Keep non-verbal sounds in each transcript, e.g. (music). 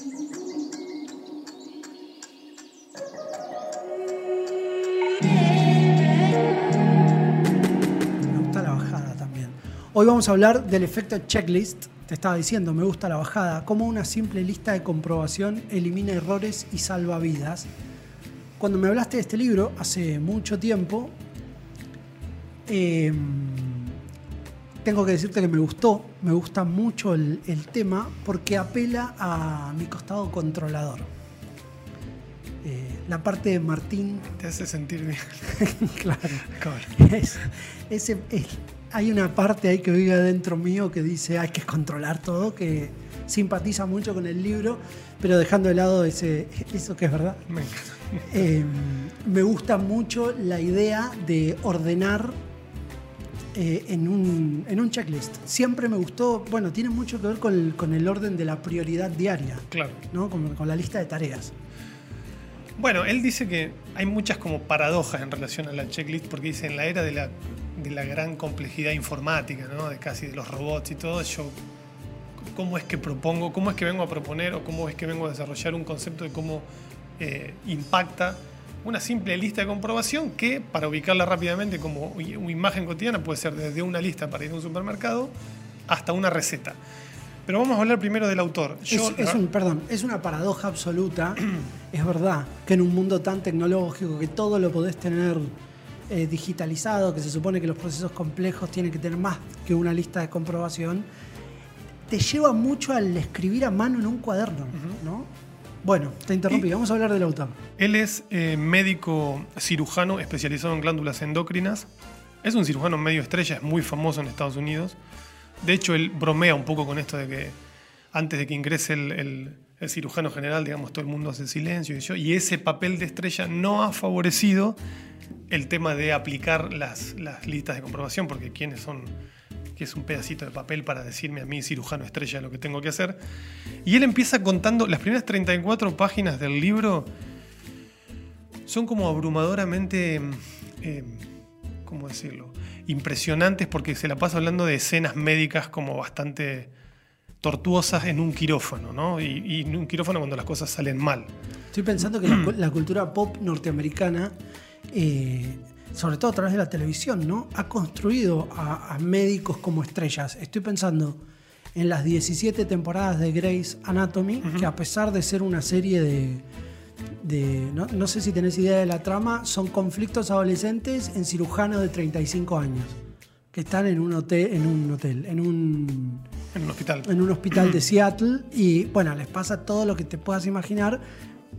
Me gusta la bajada también. Hoy vamos a hablar del efecto checklist. Te estaba diciendo, me gusta la bajada. Cómo una simple lista de comprobación elimina errores y salva vidas. Cuando me hablaste de este libro hace mucho tiempo, eh, tengo que decirte que me gustó, me gusta mucho el, el tema porque apela a mi costado controlador. Eh, la parte de Martín Te hace sentir bien. (laughs) claro. Es- hay una parte ahí que vive adentro mío que dice hay que controlar todo, que simpatiza mucho con el libro, pero dejando de lado ese, eso que es verdad. Me encanta. Eh, me gusta mucho la idea de ordenar eh, en, un, en un checklist. Siempre me gustó, bueno, tiene mucho que ver con el, con el orden de la prioridad diaria, Claro. ¿no? con, con la lista de tareas. Bueno, él dice que hay muchas como paradojas en relación a la checklist, porque dice en la era de la, de la gran complejidad informática, ¿no? de casi de los robots y todo, yo cómo es que propongo, cómo es que vengo a proponer o cómo es que vengo a desarrollar un concepto de cómo eh, impacta una simple lista de comprobación que, para ubicarla rápidamente como una imagen cotidiana, puede ser desde una lista para ir a un supermercado hasta una receta. Pero vamos a hablar primero del autor. Yo, es, es un, perdón, es una paradoja absoluta. (clears throat) es verdad que en un mundo tan tecnológico que todo lo podés tener eh, digitalizado, que se supone que los procesos complejos tienen que tener más que una lista de comprobación, te lleva mucho al escribir a mano en un cuaderno, ¿no? Bueno, te interrumpí, Y- vamos a hablar del autor. Él es eh, médico cirujano especializado en glándulas endocrinas. Es un cirujano medio estrella, es muy famoso en Estados Unidos. De hecho, él bromea un poco con esto de que antes de que ingrese el, el- el cirujano general, digamos, todo el mundo hace silencio y, yo, y ese papel de estrella no ha favorecido el tema de aplicar las, las listas de comprobación, porque quiénes son, que es un pedacito de papel para decirme a mí, cirujano estrella, lo que tengo que hacer. Y él empieza contando, las primeras 34 páginas del libro son como abrumadoramente, eh, ¿cómo decirlo? Impresionantes porque se la pasa hablando de escenas médicas como bastante tortuosas en un quirófano, ¿no? Y, y en un quirófano cuando las cosas salen mal. Estoy pensando que la (clears throat) cultura pop norteamericana, eh, sobre todo a través de la televisión, ¿no? ha construido a, a médicos como estrellas. Estoy pensando en las 17 temporadas de Grey's Anatomy, que a pesar de ser una serie de... de- no, no sé si tenés idea de la trama, son conflictos adolescentes en cirujanos de 35 años, que están en un hotel, en un, hotel, en un En un hospital. en un hospital de (clears throat) Seattle y bueno, les pasa todo lo que te puedas imaginar,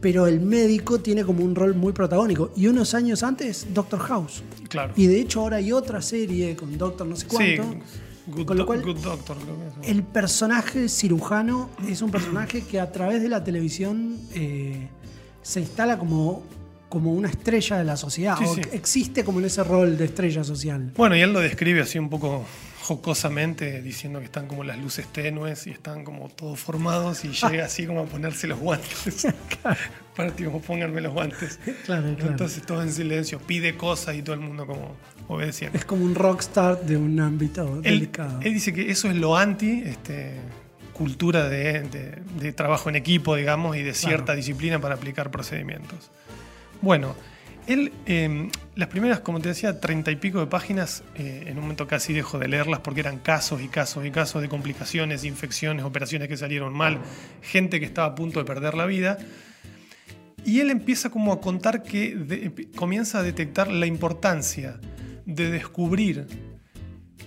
pero el médico tiene como un rol muy protagónico. Y unos años antes, Doctor House. Claro. Y de hecho ahora hay otra serie con Doctor no sé Sí, cuánto. Good, con lo cual, Good Doctor, el personaje cirujano es un personaje que a través de la televisión eh, se instala como, como una estrella de la sociedad, Sí, o sí. existe como en ese rol de estrella social. Bueno, y él lo describe así un poco jocosamente, diciendo que están como las luces tenues y están como todos formados y llega así como a ponerse los guantes. (laughs) Para tipo, pónganme los guantes. (laughs) Claro, claro. Entonces todo en silencio, pide cosas y todo el mundo como obedeciendo. es como un rockstar de un ámbito Él, delicado. él dice que eso es lo anti este, cultura de, de- de trabajo en equipo, digamos, y de cierta Claro. disciplina para aplicar procedimientos. Bueno, él, eh, las primeras, como te decía, treinta y pico de páginas, eh, en un momento casi dejo de leerlas porque eran casos y casos y casos de complicaciones, infecciones, operaciones que salieron mal, gente que estaba a punto de perder la vida. Y él empieza como a contar que comienza a detectar la importancia de descubrir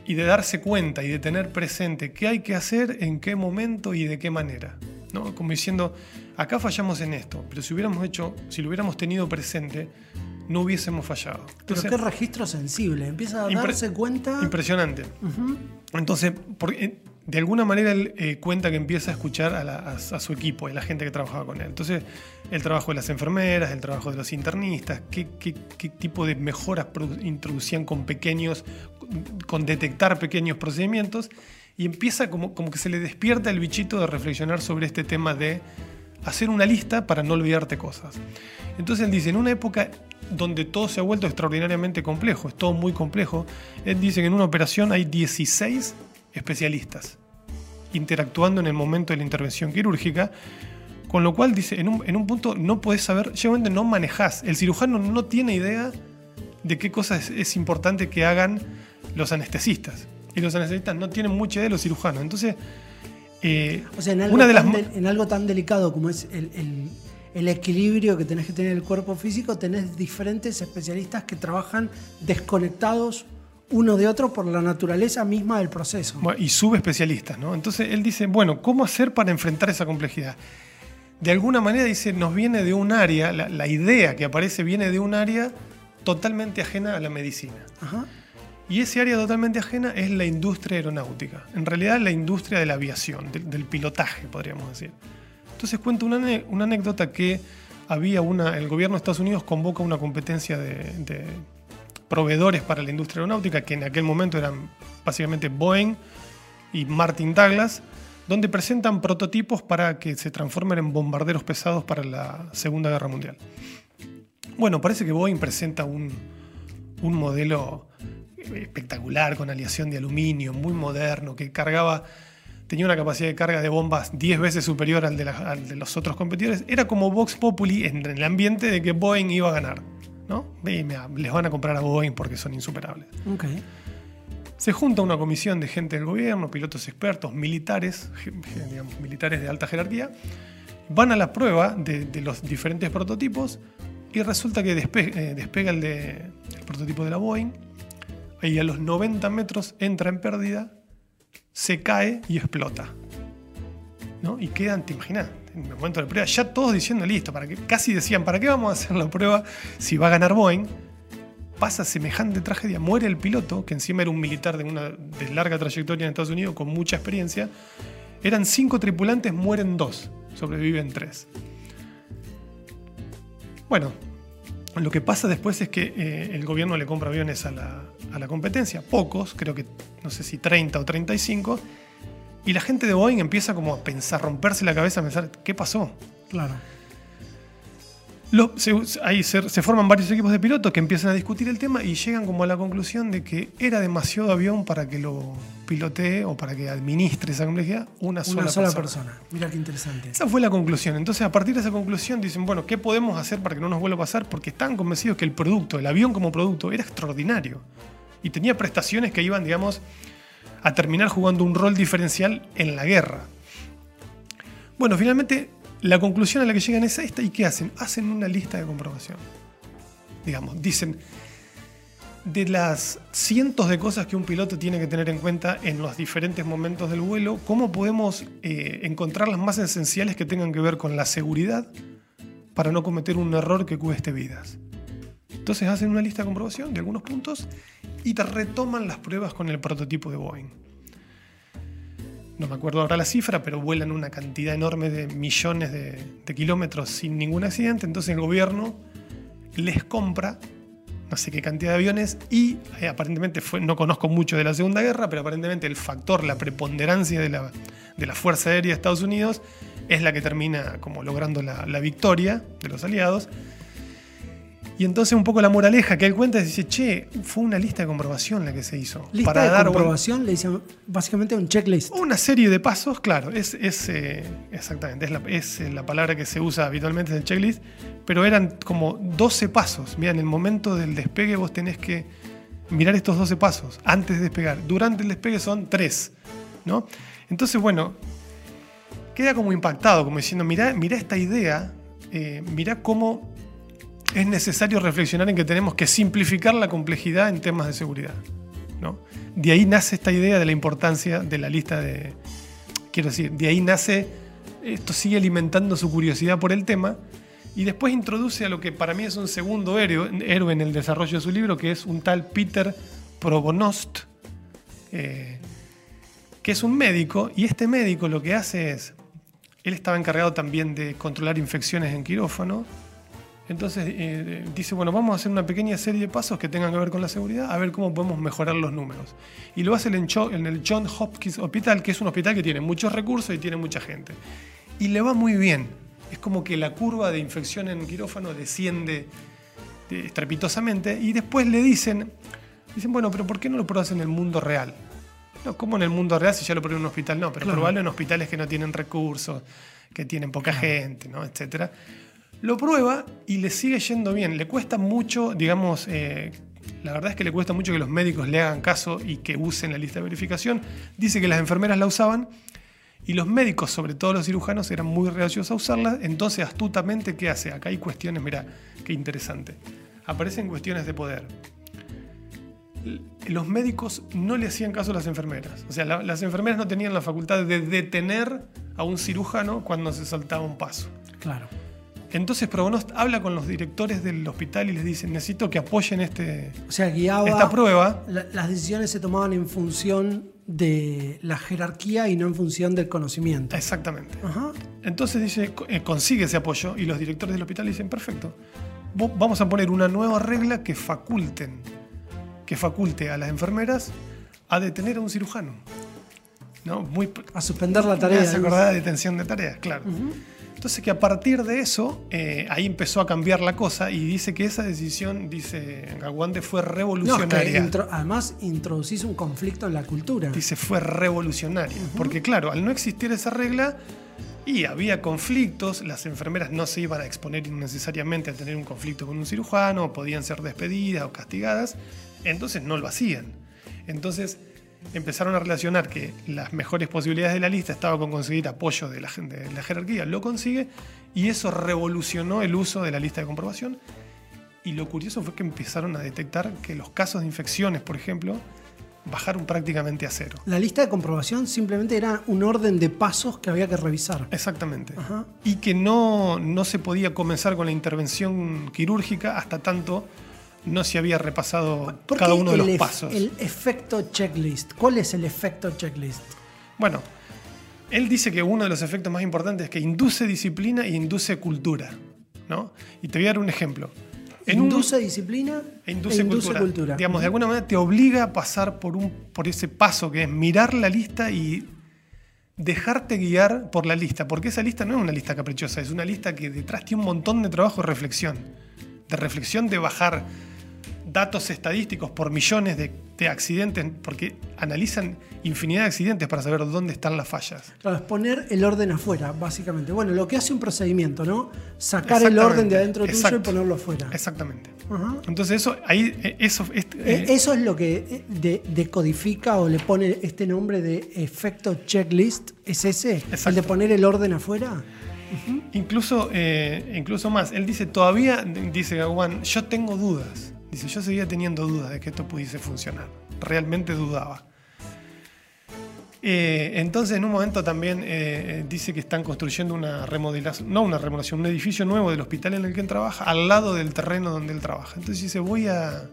y de darse cuenta y de tener presente qué hay que hacer, en qué momento y de qué manera. ¿no? Como diciendo, acá fallamos en esto, pero si hubiéramos hecho, si lo hubiéramos tenido presente, no hubiésemos fallado. Pero Entonces, qué registro sensible. Empieza a darse cuenta. Impresionante. Entonces, eh, de alguna manera él eh, cuenta que empieza a escuchar a, la- a- a su equipo y la gente que trabajaba con él. Entonces, el trabajo de las enfermeras, el trabajo de los internistas, qué, qué- qué tipo de mejoras introducían con pequeños, con detectar pequeños procedimientos, y empieza como, como que se le despierta el bichito de reflexionar sobre este tema de hacer una lista para no olvidarte cosas. Entonces él dice, en una época donde todo se ha vuelto extraordinariamente complejo, es todo muy complejo, él dice que en una operación hay 16 especialistas interactuando en el momento de la intervención quirúrgica, Con lo cual, dice, en un, en un punto no podés saber, llegamente no manejás. El cirujano no tiene idea de qué cosas es, es importante que hagan los anestesistas. Y los anestesistas no tienen mucha idea de los cirujanos. Entonces, eh, O sea, en algo, una de las tan, ma- de- en algo tan delicado como es el, el- el equilibrio que tenés que tener en el cuerpo físico, tenés diferentes especialistas que trabajan desconectados uno de otro por la naturaleza misma del proceso. Bueno, y subespecialistas, ¿no? Entonces él dice, bueno, ¿cómo hacer para enfrentar esa complejidad? De alguna manera dice, nos viene de un área, la, la idea que aparece viene de un área totalmente ajena a la medicina. Ajá. Y ese área totalmente ajena es la industria aeronáutica. En realidad la industria de la aviación, del, pilotaje, podríamos decir. Entonces cuento una, una anécdota que había una, el gobierno de Estados Unidos convoca una competencia de, de proveedores para la industria aeronáutica, que en aquel momento eran básicamente Boeing y Martin Douglas, donde presentan prototipos para que se transformen en bombarderos pesados para la Segunda Guerra Mundial. Bueno, parece que Boeing presenta un, un modelo espectacular con aleación de aluminio, muy moderno, que cargaba, tenía una capacidad de carga de bombas 10 veces superior al de, la- al de los otros competidores. Era como Vox Populi en el ambiente de que Boeing iba a ganar. ¿no? Y mira, les van a comprar a Boeing porque son insuperables. Se junta una comisión de gente del gobierno, pilotos expertos, militares, digamos, militares de alta jerarquía, van a la prueba de, de los diferentes prototipos y resulta que despe- eh, despega el, de- el prototipo de la Boeing y a los 90 metros entra en pérdida, se cae y explota. ¿no? Y quedan, te imaginas, en el momento de la prueba, ya todos diciendo listo, para que, casi decían, ¿para qué vamos a hacer la prueba si va a ganar Boeing? pasa semejante tragedia, muere el piloto, que encima era un militar de una de larga trayectoria en Estados Unidos, con mucha experiencia. Eran cinco tripulantes, mueren dos, sobreviven tres. Bueno, lo que pasa después es que eh, el gobierno le compra aviones a la, a la competencia, pocos, creo que no sé si 30 o 35, y la gente de Boeing empieza como a pensar, romperse la cabeza, a pensar, ¿qué pasó? Claro. Lo- se, ahí se, se forman varios equipos de pilotos que empiezan a discutir el tema y llegan como a la conclusión de que era demasiado avión para que lo pilotee o para que administre esa complejidad una sola, Una sola persona. persona. Mira qué interesante. Esa fue la conclusión. Entonces, a partir de esa conclusión, dicen, bueno, ¿qué podemos hacer para que no nos vuelva a pasar? Porque estaban convencidos que el producto, el avión como producto, era extraordinario. Y tenía prestaciones que iban, digamos, a terminar jugando un rol diferencial en la guerra. Bueno, finalmente, la conclusión a la que llegan es esta. ¿Y qué hacen? Hacen una lista de comprobación. Digamos, dicen, de las cientos de cosas que un piloto tiene que tener en cuenta en los diferentes momentos del vuelo, ¿cómo podemos eh, encontrar las más esenciales que tengan que ver con la seguridad para no cometer un error que cueste vidas? Entonces hacen una lista de comprobación de algunos puntos y te retoman las pruebas con el prototipo de Boeing. No me acuerdo ahora la cifra, pero vuelan una cantidad enorme de millones de, kilómetros sin ningún accidente. Entonces el gobierno les compra no sé qué cantidad de aviones y eh, aparentemente fue, no conozco mucho de la Segunda Guerra, pero aparentemente el factor, la preponderancia de la, de la Fuerza Aérea de Estados Unidos es la que termina como logrando la, la victoria de los aliados. Y entonces un poco la moraleja que él cuenta es, dice, che, fue una lista de comprobación la que se hizo. Lista para de dar comprobación le dicen básicamente un checklist. una serie de pasos, claro, es, es, eh, exactamente, es la, es, eh, la palabra que se usa habitualmente en el checklist, pero eran como 12 pasos. Mira, en el momento del despegue vos tenés que mirar estos 12 pasos antes de despegar. Durante el despegue son 3, ¿no? Entonces, bueno, queda como impactado, como diciendo, mirá, mirá esta idea, eh, mirá cómo es necesario reflexionar en que tenemos que simplificar la complejidad en temas de seguridad. ¿no? De ahí nace esta idea de la importancia de la lista de... Quiero decir, de ahí nace, esto sigue alimentando su curiosidad por el tema y después introduce a lo que para mí es un segundo héroe, en el desarrollo de su libro, que es un tal Peter Probonost, eh, que es un médico y este médico lo que hace es, él estaba encargado también de controlar infecciones en quirófano, entonces eh, dice, bueno, vamos a hacer una pequeña serie de pasos que tengan que ver con la seguridad, a ver cómo podemos mejorar los números. Y lo hace en, el John Hopkins Hospital, que es un hospital que tiene muchos recursos y tiene mucha gente. Y le va muy bien. Es como que la curva de infección en quirófano desciende eh, estrepitosamente y después le dicen, dicen, bueno, pero ¿por qué no lo pruebas en el mundo real? No, ¿cómo en el mundo real si ya lo pruebas en un hospital? No, pero Claro. probarlo en hospitales que no tienen recursos, que tienen poca gente, ¿no? etcétera. Lo prueba y le sigue yendo bien. Le cuesta mucho, digamos, eh, la verdad es que le cuesta mucho que los médicos le hagan caso y que usen la lista de verificación. Dice que las enfermeras la usaban y los médicos, sobre todo los cirujanos, eran muy reacios a usarla. Entonces, astutamente, ¿qué hace? Acá hay cuestiones, mira, qué interesante. Aparecen cuestiones de poder. Los médicos no le hacían caso a las enfermeras. O sea, la- las enfermeras no tenían la facultad de detener a un cirujano cuando se saltaba un paso. Claro. Entonces Probonost habla con los directores del hospital y les dice, necesito que apoyen este, O sea, guiaba. esta prueba. la- las decisiones se tomaban en función de la jerarquía y no en función del conocimiento. Exactamente. Ajá. Entonces dice, eh, consigue ese apoyo y los directores del hospital dicen, perfecto, vamos a poner una nueva regla que faculten, que faculte a las enfermeras a detener a un cirujano. ¿No? Muy, A suspender la tarea. acordar de detención de tareas, claro. Entonces que a partir de eso, eh, ahí empezó a cambiar la cosa y dice que esa decisión, dice Gawande, fue No, es que revolucionaria. intro- además introducís un conflicto en la cultura. dice fue revolucionaria. Porque claro, al no existir esa regla y había conflictos, las enfermeras no se iban a exponer innecesariamente a tener un conflicto con un cirujano, podían ser despedidas o castigadas, entonces no lo hacían. Entonces empezaron a relacionar que las mejores posibilidades de la lista estaban con conseguir apoyo de la, gente- de la jerarquía, lo consigue, y eso revolucionó el uso de la lista de comprobación. Y lo curioso fue que empezaron a detectar que los casos de infecciones, por ejemplo, bajaron prácticamente a cero. La lista de comprobación simplemente era un orden de pasos que había que revisar. Exactamente. Ajá. Y que no, no se podía comenzar con la intervención quirúrgica hasta tanto no se había repasado ¿Por cada uno de los pasos. El efecto checklist. ¿Cuál es el efecto checklist? Bueno, él dice que uno de los efectos más importantes es que induce disciplina e induce cultura. ¿no? Y te voy a dar un ejemplo. En un- induce disciplina e induce, e cultura. Digamos, de alguna manera te obliga a pasar por, un, por ese paso que es mirar la lista y dejarte guiar por la lista, porque esa lista no es una lista caprichosa, es una lista que detrás tiene un montón de trabajo de reflexión, de reflexión de bajar datos estadísticos por millones de, de accidentes, porque analizan infinidad de accidentes para saber dónde están las fallas. Claro, es poner el orden afuera, básicamente. Bueno, lo que hace un procedimiento, ¿no? Sacar el orden de adentro tuyo y ponerlo afuera. Exactamente. Ajá. Entonces eso, ahí, eh, eso, este, Eh, Eso es lo que eh, de- decodifica o le pone este nombre de efecto checklist. ¿Es ese? El de poner el orden afuera. Incluso, eh, incluso más, él dice, todavía, dice Gawan, yo tengo dudas. Dice, yo seguía teniendo dudas de que esto pudiese funcionar. Realmente dudaba. Eh, entonces, en un momento también eh, eh, dice que están construyendo una remodelación, no una remodelación, un edificio nuevo del hospital en el que él trabaja, al lado del terreno donde él trabaja. Entonces dice, voy a,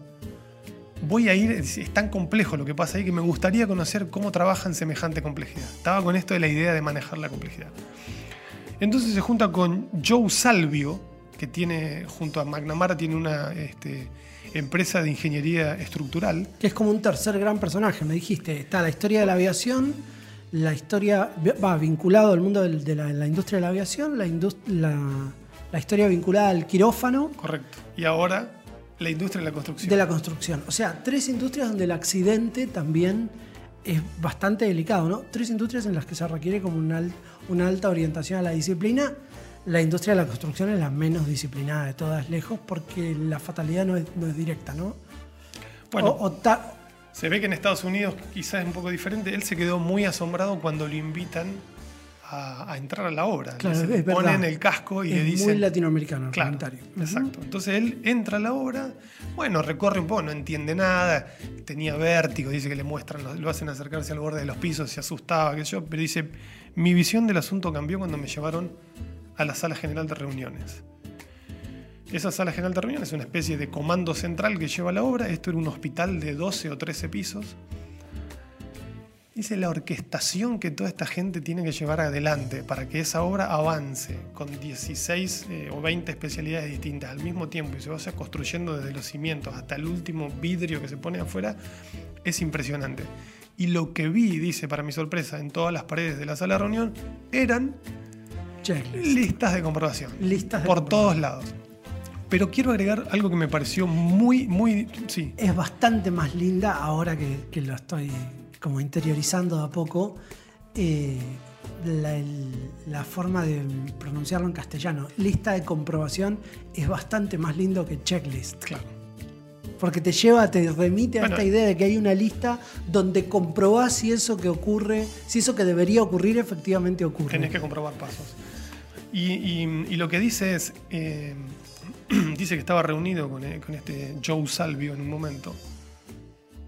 voy a ir, es tan complejo lo que pasa ahí que me gustaría conocer cómo trabajan semejante complejidad. Estaba con esto de la idea de manejar la complejidad. Entonces se junta con Joe Salvio, que tiene, junto a McNamara, tiene una este, empresa de ingeniería estructural. Que es como un tercer gran personaje, me dijiste. Está la historia de la aviación, la historia va vinculado al mundo de la, la industria de la aviación, la, la, la historia vinculada al quirófano Correcto. Y ahora la industria de la construcción. de la construcción. O sea, tres industrias donde el accidente también es bastante delicado, ¿no? Tres industrias en las que se requiere como una alta orientación a la disciplina. La industria de la construcción es la menos disciplinada de todas lejos porque la fatalidad no es, no es directa, ¿no? Bueno, O- o ta- se ve que en Estados Unidos quizás es un poco diferente. Él se quedó muy asombrado cuando lo invitan a, a entrar a la obra. Claro, le es verdad. ponen el casco y es le dicen... muy latinoamericano el Claro, comentario. Exacto. Entonces él entra a la obra, bueno, recorre un poco, no entiende nada, tenía vértigo, dice que le muestran, lo, lo hacen acercarse al borde de los pisos, se asustaba, qué sé yo, pero dice, mi visión del asunto cambió cuando me llevaron a la sala general de reuniones. Esa sala general de reuniones es una especie de comando central que lleva la obra, esto era un hospital de 12 o 13 pisos. Dice la orquestación que toda esta gente tiene que llevar adelante para que esa obra avance con 16 eh, o 20 especialidades distintas al mismo tiempo y se vaya construyendo desde los cimientos hasta el último vidrio que se pone afuera, es impresionante. Y lo que vi, dice para mi sorpresa, en todas las paredes de la sala de reunión eran Checklist. listas de comprobación. Listas de por comprobación. todos lados. Pero quiero agregar algo que me pareció muy, muy. Sí, Es bastante más linda ahora que, que lo estoy como interiorizando de a poco. eh, la, el- la forma de pronunciarlo en castellano. Lista de comprobación es bastante más lindo que checklist. Claro. Porque te lleva, te remite a Bueno. esta idea de que hay una lista donde comprobás si eso que ocurre, si eso que debería ocurrir efectivamente ocurre. Tenés que comprobar pasos. Y, y- lo que dice es, eh, (clears throat) dice que estaba reunido con, eh, con este Joe Salvio en un momento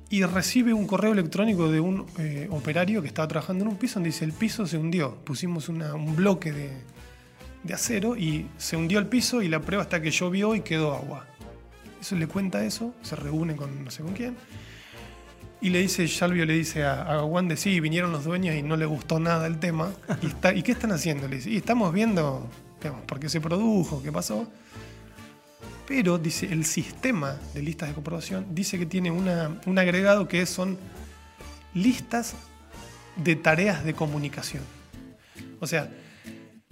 y recibe un correo electrónico de un eh, operario que estaba trabajando en un piso donde dice el piso se hundió. Pusimos un bloque de, de acero y se hundió el piso y la prueba está que llovió y quedó agua. Eso le cuenta eso, se reúne con no sé con quién. Y le dice, Salvio le dice a, a sí, vinieron los dueños y no le gustó nada el tema. ¿Y, está- ¿y qué están haciendo? Le dice, y estamos viendo digamos, por qué se produjo, qué pasó. Pero, dice, el sistema de listas de comprobación dice que tiene una- un agregado que son listas de tareas de comunicación. O sea,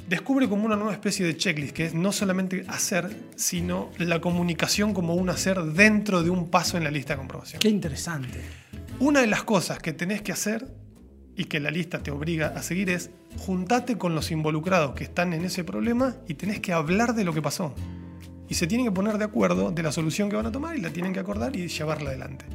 descubre como una nueva especie de checklist, que es no solamente hacer, sino la comunicación como un hacer dentro de un paso en la lista de comprobación. Qué interesante. Una de las cosas que tenés que hacer y que la lista te obliga a seguir es juntate con los involucrados que están en ese problema y tenés que hablar de lo que pasó. Y se tienen que poner de acuerdo de la solución que van a tomar y la tienen que acordar y llevarla adelante.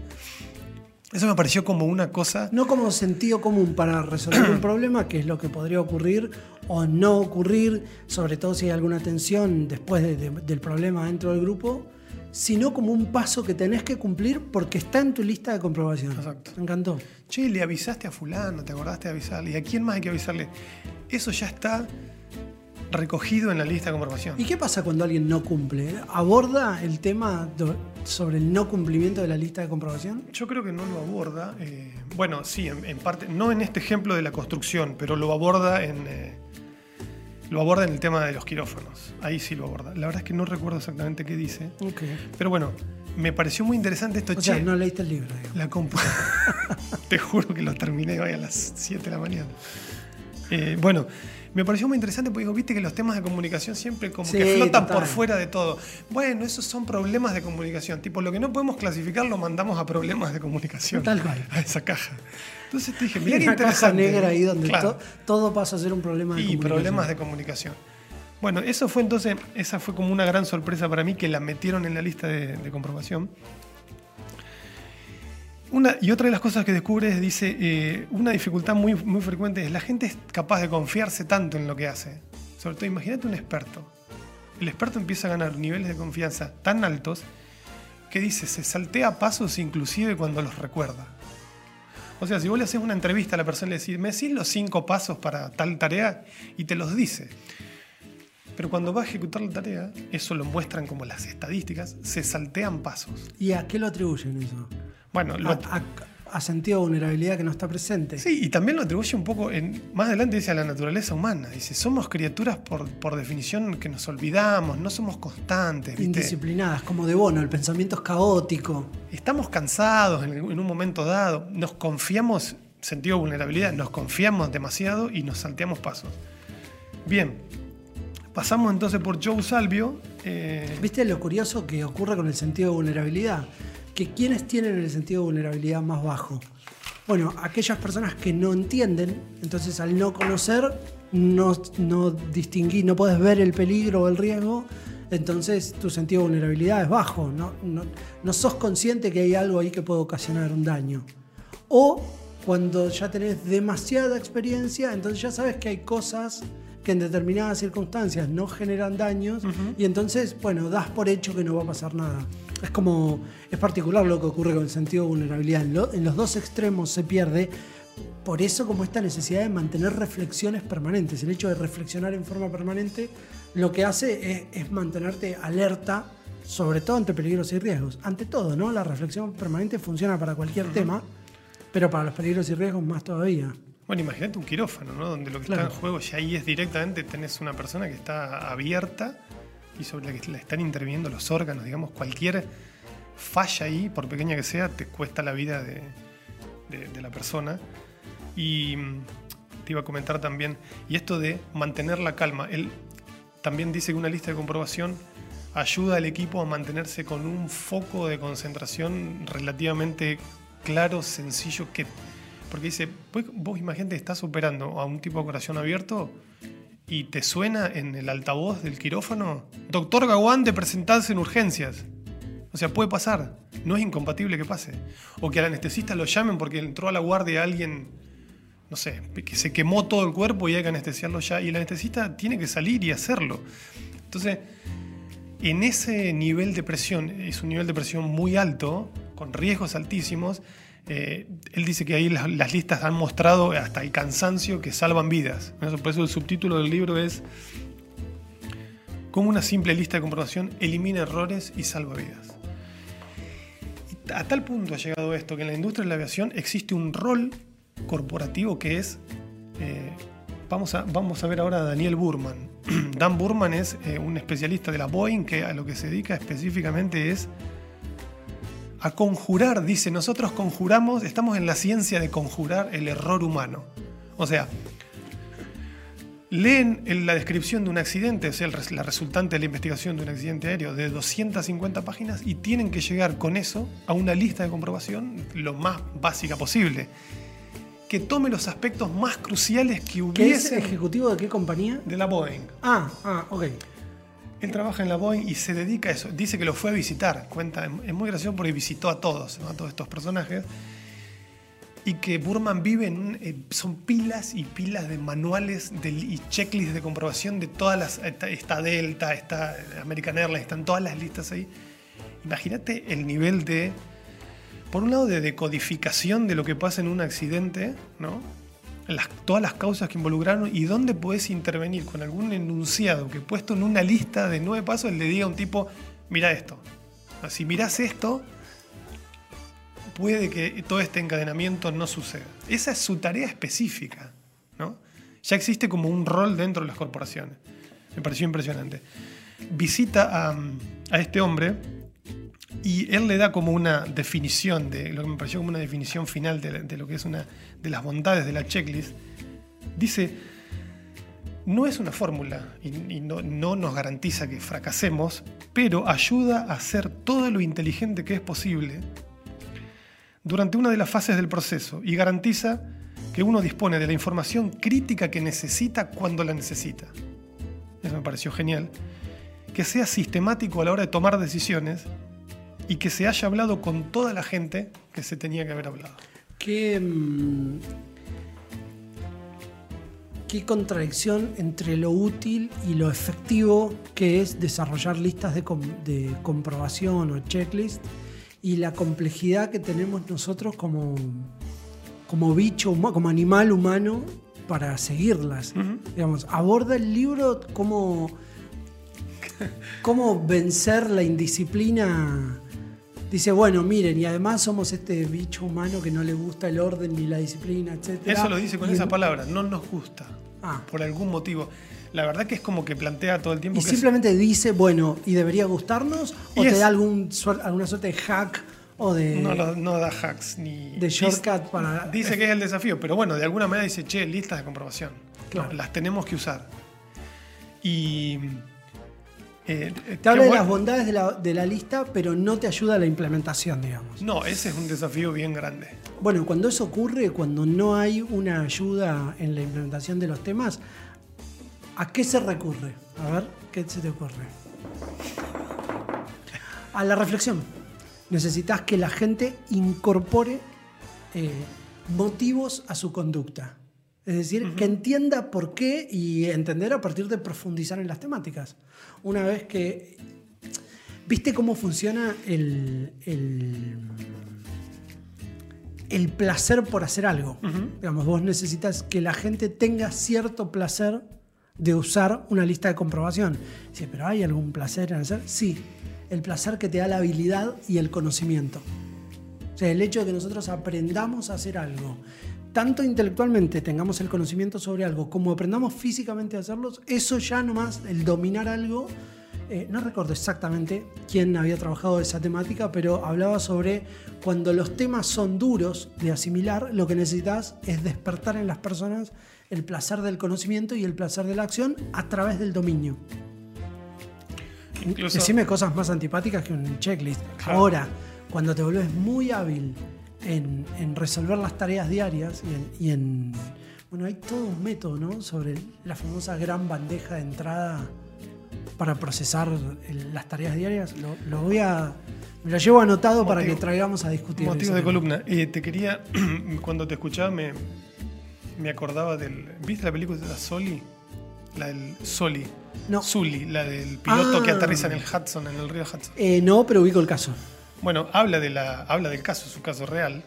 Eso me pareció como una cosa... No como sentido común para resolver un (clears throat) problema, que es lo que podría ocurrir o no ocurrir, sobre todo si hay alguna tensión después de- de- del problema dentro del grupo, sino como un paso que tenés que cumplir porque está en tu lista de comprobación. Exacto. Me encantó. Che, le avisaste a fulano, te acordaste de avisarle. ¿Y a quién más hay que avisarle? Eso ya está recogido en la lista de comprobación. ¿Y qué pasa cuando alguien no cumple? ¿Aborda el tema sobre el no cumplimiento de la lista de comprobación? Yo creo que no lo aborda. eh, bueno, sí, en, en parte, no en este ejemplo de la construcción, pero lo aborda en. eh, lo aborda en el tema de los quirófanos. Ahí sí lo aborda. La verdad es que no recuerdo exactamente qué dice. Ok. Pero bueno, me pareció muy interesante esto. O sea, no leíste el libro, digamos. la compu. (laughs) Te juro que lo terminé hoy a las 7 de la mañana. Eh, bueno, me pareció muy interesante porque digo, viste que los temas de comunicación siempre como Sí, que flotan total. por fuera de todo. Bueno, esos son problemas de comunicación. Tipo, lo que no podemos clasificar lo mandamos a problemas de comunicación. Tal cual. (laughs) A esa caja. Entonces te dije, mira qué una caja interesante. negra ahí donde Claro. to- todo pasa a ser un problema de y comunicación. problemas de comunicación. Bueno, eso fue entonces, esa fue como una gran sorpresa para mí que la metieron en la lista de, de comprobación. Y otra de las cosas que descubre es, dice, eh, una dificultad muy, muy frecuente es la gente es capaz de confiarse tanto en lo que hace. Sobre todo, imagínate un experto. El experto empieza a ganar niveles de confianza tan altos que dice, se saltea pasos inclusive cuando los recuerda. O sea, si vos le haces una entrevista a la persona y le decís, me decís los cinco pasos para tal tarea y te los dice. Pero cuando va a ejecutar la tarea, eso lo muestran como las estadísticas, se saltean pasos. ¿Y a qué lo atribuyen eso? Bueno, lo, A, a- a sentido de vulnerabilidad que no está presente. sí, y también lo atribuye un poco, en, más adelante dice a la naturaleza humana. Dice, somos criaturas por, por definición que nos olvidamos, no somos constantes. ¿viste? Indisciplinadas, como de bono, el pensamiento es caótico. Estamos cansados en, en un momento dado, nos confiamos, sentido de vulnerabilidad, nos confiamos demasiado y nos salteamos pasos. Bien, pasamos entonces por Joe Salvio. eh, ¿Viste lo curioso que ocurre con el sentido de vulnerabilidad? Que quienes tienen el sentido de vulnerabilidad más bajo. Bueno, aquellas personas que no entienden, entonces al no conocer, no, no distinguir, no puedes ver el peligro o el riesgo, entonces tu sentido de vulnerabilidad es bajo. No, no, no sos consciente que hay algo ahí que puede ocasionar un daño. O cuando ya tenés demasiada experiencia, entonces ya sabes que hay cosas que en determinadas circunstancias no generan daños y entonces, bueno, das por hecho que no va a pasar nada. Es como, es particular lo que ocurre con el sentido de vulnerabilidad. En, lo- en los dos extremos se pierde. Por eso como esta necesidad de mantener reflexiones permanentes. El hecho de reflexionar en forma permanente lo que hace es, es mantenerte alerta, sobre todo ante peligros y riesgos. Ante todo, ¿no? La reflexión permanente funciona para cualquier tema, pero para los peligros y riesgos más todavía. Bueno, imagínate un quirófano, ¿no? Donde lo que Claro. está en juego ya ahí es directamente, tenés una persona que está abierta y sobre la que le están interviniendo los órganos, digamos, cualquier falla ahí, por pequeña que sea, te cuesta la vida de, de- de la persona. Y mm, te iba a comentar también, y esto de mantener la calma, él también dice que una lista de comprobación ayuda al equipo a mantenerse con un foco de concentración relativamente claro, sencillo, que Porque dice, pues, vos imagínate, estás operando a un tipo de corazón abierto y te suena en el altavoz del quirófano, doctor Gawán de presentarse en urgencias. O sea, puede pasar, no es incompatible que pase. O que al anestesista lo llamen porque entró a la guardia alguien, no sé, que se quemó todo el cuerpo y hay que anestesiarlo ya. Y el anestesista tiene que salir y hacerlo. Entonces, en ese nivel de presión, es un nivel de presión muy alto, con riesgos altísimos, eh, él dice que ahí las, listas han mostrado hasta el cansancio que salvan vidas. Por eso el subtítulo del libro es Cómo una simple lista de comprobación elimina errores y salva vidas. a tal punto ha llegado esto que en la industria de la aviación existe un rol corporativo que es... Eh, vamos, a, vamos a ver ahora a Daniel Burman. (clears throat) Dan Burman es eh, un especialista de la Boeing que a lo que se dedica específicamente es a conjurar, dice, nosotros conjuramos, estamos en la ciencia de conjurar el error humano. O sea, leen en la descripción de un accidente, o sea, la resultante de la investigación de un accidente aéreo de 250 páginas y tienen que llegar con eso a una lista de comprobación lo más básica posible. Que tome los aspectos más cruciales que hubiese. ¿Qué es ejecutivo de qué compañía? De la Boeing. Ah, ah, ok. Él trabaja en la Boeing y se dedica a eso. Dice que lo fue a visitar. Cuenta, es muy gracioso porque visitó a todos, a todos estos personajes. Y que Burman vive en eh, son pilas y pilas de manuales y checklists de comprobación de todas las. Está, Delta, está American Airlines, están todas las listas ahí. Imagínate el nivel de. Por un lado, de decodificación de lo que pasa en un accidente, ¿no? Todas las causas que involucraron y dónde puedes intervenir con algún enunciado que puesto en una lista de nueve pasos le diga a un tipo, mira esto. Si miras esto, puede que todo este encadenamiento no suceda. Esa es su tarea específica. ¿no? Ya existe como un rol dentro de las corporaciones. Me pareció impresionante. Visita a este hombre y él le da como una definición, de lo que me pareció como una definición final de, lo que es una de las bondades de la checklist. Dice, no es una fórmula y, no, no, nos garantiza que fracasemos, pero ayuda a hacer todo lo inteligente que es posible durante una de las fases del proceso y garantiza que uno dispone de la información crítica que necesita cuando la necesita. Eso me pareció genial. Que sea sistemático a la hora de tomar decisiones y que se haya hablado con toda la gente que se tenía que haber hablado. Qué, mm, qué contradicción entre lo útil y lo efectivo que es desarrollar listas de, de comprobación o checklist y la complejidad que tenemos nosotros como, como bicho, como animal humano para seguirlas. Digamos, aborda el libro cómo, cómo vencer la indisciplina dice, bueno, miren, y además somos este bicho humano que no le gusta el orden ni la disciplina, etc. Eso lo dice con esa palabra, no nos gusta. Ah. Por algún motivo. La verdad que es como que plantea todo el tiempo. Y simplemente dice, bueno, ¿y debería gustarnos? ¿O te da algún, alguna suerte de hack? O de, no, da hacks ni. De shortcut para. Dice que es el desafío, pero bueno, de alguna manera dice, che, listas de comprobación. las tenemos que usar. Y eh, te habla de las bondades de la, lista, pero no te ayuda a la implementación, digamos. No, ese es un desafío bien grande. Bueno, cuando eso ocurre, cuando no hay una ayuda en la implementación de los temas, ¿a qué se recurre? A ver, ¿qué se te ocurre? A la reflexión. Necesitas que la gente incorpore eh, motivos a su conducta. Es decir, que entienda por qué y entender a partir de profundizar en las temáticas. Una vez que... ¿Viste cómo funciona el, el, placer por hacer algo? Digamos, vos necesitas que la gente tenga cierto placer de usar una lista de comprobación. Sí, pero ¿hay algún placer en hacer? Sí, el placer que te da la habilidad y el conocimiento. O sea, el hecho de que nosotros aprendamos a hacer algo tanto intelectualmente tengamos el conocimiento sobre algo como aprendamos físicamente a hacerlo, eso ya nomás, el dominar algo, eh, no recuerdo exactamente quién había trabajado esa temática, pero hablaba sobre cuando los temas son duros de asimilar, lo que necesitas es despertar en las personas el placer del conocimiento y el placer de la acción a través del dominio. Incluso... Decime cosas más antipáticas que un checklist. Ahora, cuando te volvés muy hábil en, en resolver las tareas diarias y en, y en- Bueno, hay todo un método, ¿no? Sobre la famosa gran bandeja de entrada para procesar el- las tareas diarias. Lo, lo voy a. Me lo llevo anotado para que traigamos a discutir. Motivo de tema. columna. Eh, te quería, (clears throat) cuando te escuchaba, me, me acordaba del. ¿Viste la película de la Soli? La del Soli. No. Sully, la del piloto Ah. que aterriza en el Hudson, en el río Hudson. Eh, no, pero ubico el caso. Bueno, habla, de la, habla del caso, es un caso real.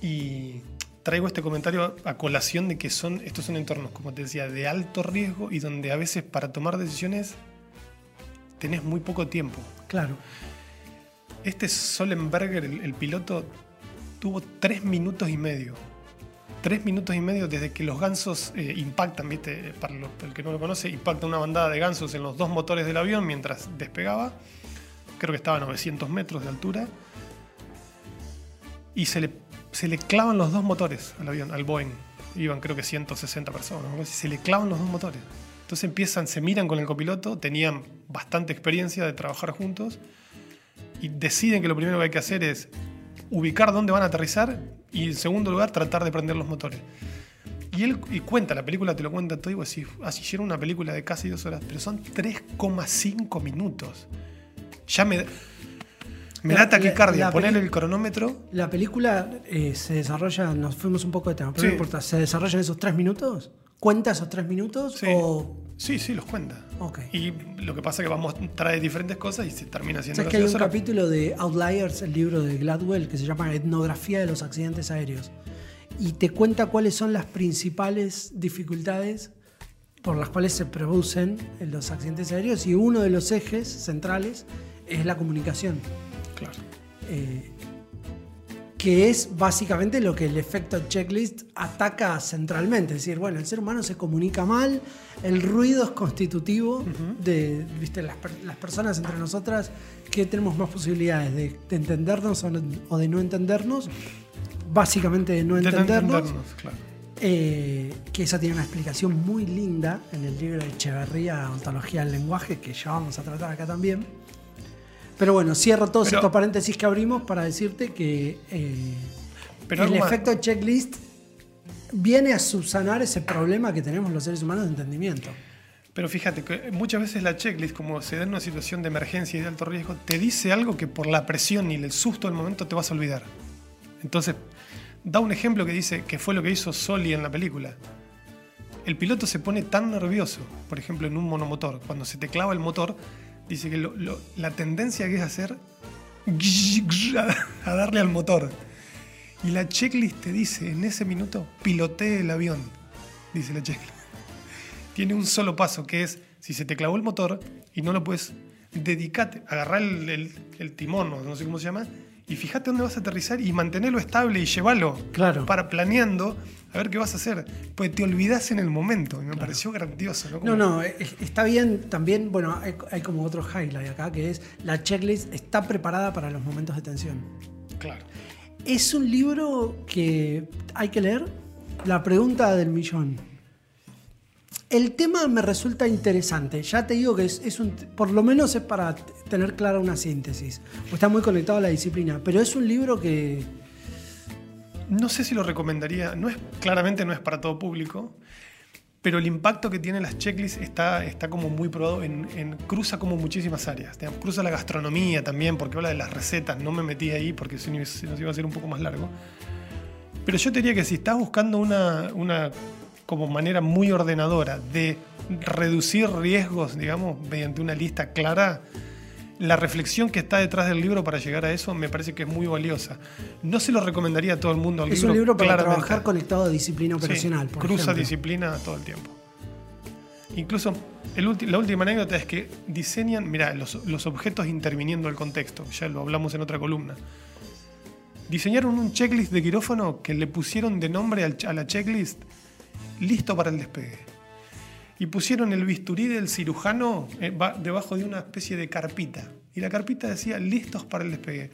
Y traigo este comentario a colación de que son, estos son entornos, como te decía, de alto riesgo y donde a veces para tomar decisiones tenés muy poco tiempo. Claro. Este Solenberger, el, el piloto, tuvo tres minutos y medio. Tres minutos y medio desde que los gansos eh, impactan, ¿viste? Para lo- para el que no lo conoce, impacta una bandada de gansos en los dos motores del avión mientras despegaba. Creo que estaba a 900 metros de altura. Y se le, se le clavan los dos motores al avión, al Boeing. Iban creo que 160 personas. así. Se le clavan los dos motores. Entonces empiezan, se miran con el copiloto, tenían bastante experiencia de trabajar juntos y deciden que lo primero que hay que hacer es ubicar dónde van a aterrizar y en segundo lugar tratar de prender los motores. Y él y cuenta, la película te lo cuenta todo y vos decís, así hicieron una película de casi dos horas, pero son 3,5 minutos. Ya me, me La- da taquicardia. la- Poner el cronómetro. La película eh, se desarrolla, nos fuimos un poco de tema, pero Sí. no importa, ¿se desarrolla en esos tres minutos? ¿Cuenta esos tres minutos? Sí. O. Sí, sí, los cuenta. Ok. Y lo que pasa es que vamos trae diferentes cosas y se termina haciendo ¿Sabes que hay un capítulo de Outliers, el libro de Gladwell, que se llama Etnografía de los accidentes aéreos? Y te cuenta cuáles son las principales dificultades por las cuales se producen los accidentes aéreos y uno de los ejes centrales es la comunicación. Claro. eh, que es básicamente lo que el efecto checklist ataca centralmente. Es decir, bueno, el ser humano se comunica mal, el ruido es constitutivo de ¿viste? Las, las personas entre nosotras que tenemos más posibilidades de, de entendernos o, no- o de no entendernos. Básicamente de no De no entendernos. entendernos, claro. Eh, que esa tiene una explicación muy linda en el libro de Echeverría, Ontología del Lenguaje, que ya vamos a tratar acá también. Pero bueno, cierro todos Pero- estos paréntesis que abrimos para decirte que eh, Pero el algo más- efecto checklist viene a subsanar ese problema que tenemos los seres humanos de entendimiento. Pero fíjate que muchas veces la checklist, como se da en una situación de emergencia y de alto riesgo, te dice algo que por la presión y el susto del momento te vas a olvidar. Entonces, da un ejemplo que dice que fue lo que hizo Soli en la película. El piloto se pone tan nervioso, por ejemplo, en un monomotor, cuando se te clava el motor, dice que lo- lo- la tendencia que es hacer a darle al motor. Y la checklist te dice, en ese minuto, pilotee el avión, dice la checklist (laughs) tiene un solo paso, que es, si se te clavó el motor y no lo puedes, dedicate, agarrar el, el- el timón, o no sé cómo se llama, y fíjate dónde vas a aterrizar y mantenerlo estable y llévalo. Claro. Para planeando a ver qué vas a hacer. Pues te olvidas en el momento. Y me pareció grandioso, ¿no? Como- No, no, está bien también, bueno, hay, hay como otro highlight acá, que es la checklist está preparada para los momentos de tensión. Claro. Es un libro que hay que leer. La pregunta del millón. El tema me resulta interesante. Ya te digo que es, es un, por lo menos es para tener clara una síntesis. Pues está muy conectado a la disciplina. Pero es un libro que. No sé si lo recomendaría. No es, claramente no es para todo público. Pero el impacto que tienen las checklists está, está como muy probado, en, cruza como muchísimas áreas. Cruza la gastronomía también, porque habla de las recetas. No me metí ahí porque si nos iba a ser un poco más largo. Pero yo te diría que si estás buscando una, una como manera muy ordenadora de reducir riesgos, digamos, mediante una lista clara, la reflexión que está detrás del libro para llegar a eso me parece que es muy valiosa. No se lo recomendaría a todo el mundo. al es un libro para claramente. trabajar conectado a disciplina Sí, operacional. por cruza ejemplo. disciplina todo el tiempo. Incluso el la última anécdota es que diseñan, mira, los, los objetos interviniendo el contexto, ya lo hablamos en otra columna. Diseñaron un checklist de quirófano que le pusieron de nombre al a la checklist listo para el despegue. Y pusieron el bisturí del cirujano eh, ba- debajo de una especie de carpita. Y la carpita decía listos para el despegue.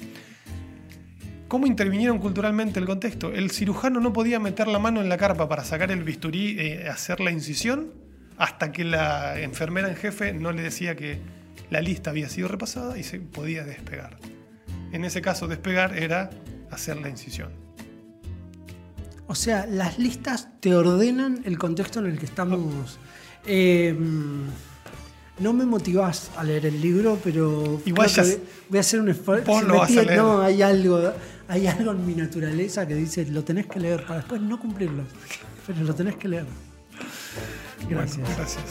¿Cómo intervinieron culturalmente el contexto? El cirujano no podía meter la mano en la carpa para sacar el bisturí, eh, hacer la incisión, hasta que la enfermera en jefe no le decía que la lista había sido repasada y se podía despegar. En ese caso, despegar era hacer la incisión. O sea, las listas te ordenan el contexto en el que estamos. Eh, no me motivás a leer el libro, pero Igual ya voy a hacer un esfuerzo. vos Se lo me vas a pide- leer. No, hay algo, hay algo en mi naturaleza que dice lo tenés que leer para después no cumplirlo. Pero lo tenés que leer. Gracias. Bueno, gracias.